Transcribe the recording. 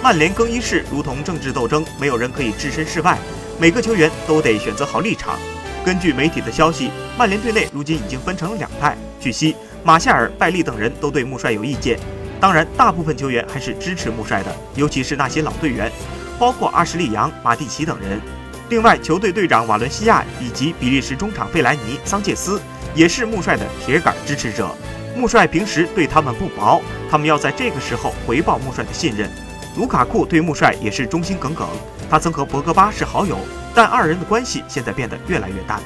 曼联更衣室如同政治斗争，没有人可以置身事外，每个球员都得选择好立场。根据媒体的消息，曼联队内如今已经分成了两派。据悉，马夏尔、拜利等人都对穆帅有意见，当然，大部分球员还是支持穆帅的，尤其是那些老队员，包括阿什利杨、马蒂奇等人。另外，球队队长瓦伦西亚以及比利时中场费莱尼、桑切斯也是穆帅的铁杆支持者。穆帅平时对他们不薄，他们要在这个时候回报穆帅的信任。卢卡库对穆帅也是忠心耿耿，他曾和博格巴是好友，但二人的关系现在变得越来越淡。